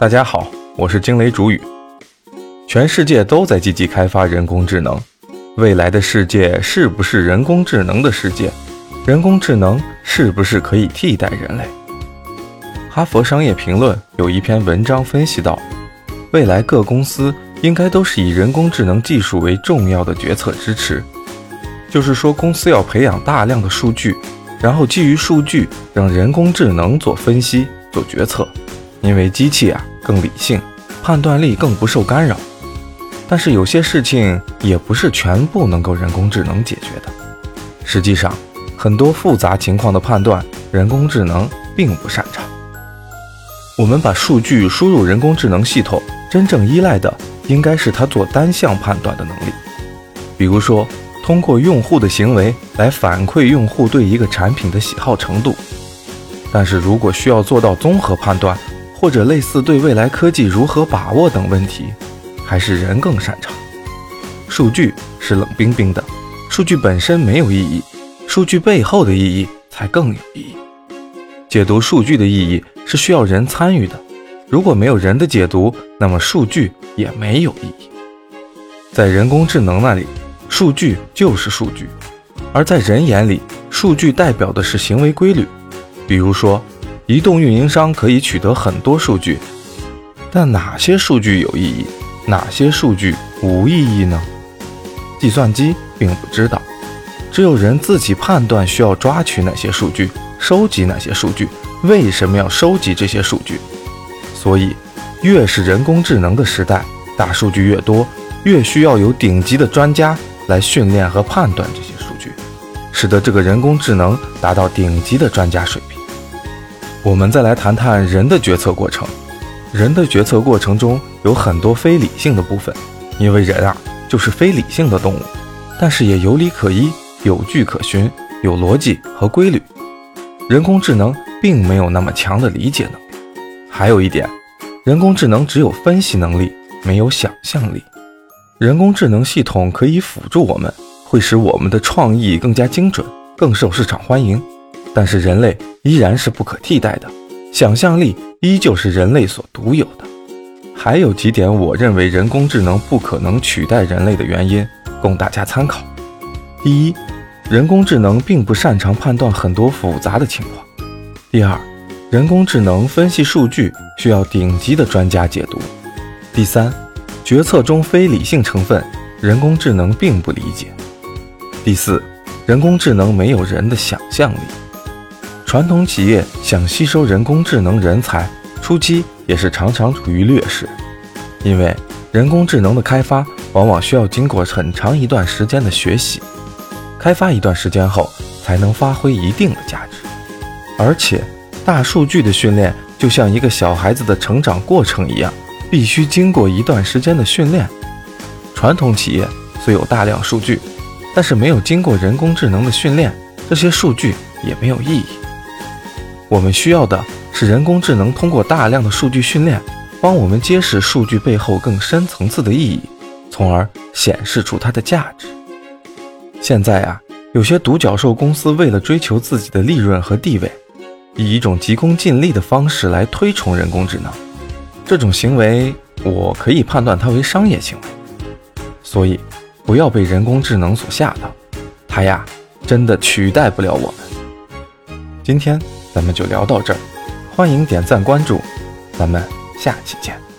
大家好，我是惊雷主语。全世界都在积极开发人工智能，未来的世界是不是人工智能的世界？人工智能是不是可以替代人类？哈佛商业评论有一篇文章分析到，未来各公司应该都是以人工智能技术为重要的决策支持，就是说，公司要培养大量的数据，然后基于数据让人工智能做分析、做决策，因为机器啊更理性，判断力更不受干扰。但是有些事情也不是全部能够人工智能解决的，实际上，很多复杂情况的判断，人工智能并不擅长。我们把数据输入人工智能系统，真正依赖的应该是它做单向判断的能力。比如说，通过用户的行为来反馈用户对一个产品的喜好程度。但是如果需要做到综合判断，或者类似对未来科技如何把握等问题，还是人更擅长。数据是冷冰冰的，数据本身没有意义，数据背后的意义才更有意义。解读数据的意义是需要人参与的，如果没有人的解读，那么数据也没有意义。在人工智能那里，数据就是数据；而在人眼里，数据代表的是行为规律。比如说，移动运营商可以取得很多数据，但哪些数据有意义，哪些数据无意义呢？计算机并不知道，只有人自己判断需要抓取哪些数据。收集哪些数据？为什么要收集这些数据？所以，越是人工智能的时代，大数据越多，越需要有顶级的专家来训练和判断这些数据，使得这个人工智能达到顶级的专家水平。我们再来谈谈人的决策过程。人的决策过程中有很多非理性的部分，因为人啊就是非理性的动物，但是也有理可依，有据可循，有逻辑和规律。人工智能并没有那么强的理解能力，还有一点，人工智能只有分析能力，没有想象力。人工智能系统可以辅助我们，会使我们的创意更加精准，更受市场欢迎。但是人类依然是不可替代的，想象力依旧是人类所独有的。还有几点，我认为人工智能不可能取代人类的原因，供大家参考。第一。人工智能并不擅长判断很多复杂的情况。第二，人工智能分析数据需要顶级的专家解读。第三，决策中非理性成分，人工智能并不理解。第四，人工智能没有人的想象力。传统企业想吸收人工智能人才，初期也是常常处于劣势，因为人工智能的开发往往需要经过很长一段时间的学习。开发一段时间后，才能发挥一定的价值。而且，大数据的训练就像一个小孩子的成长过程一样，必须经过一段时间的训练。传统企业虽有大量数据，但是没有经过人工智能的训练，这些数据也没有意义。我们需要的是人工智能通过大量的数据训练，帮我们揭示数据背后更深层次的意义，从而显示出它的价值。现在啊，有些独角兽公司为了追求自己的利润和地位，以一种急功近利的方式来推崇人工智能。这种行为，我可以判断它为商业行为。所以，不要被人工智能所吓到，它呀，真的取代不了我们。今天咱们就聊到这儿，欢迎点赞关注，咱们下期见。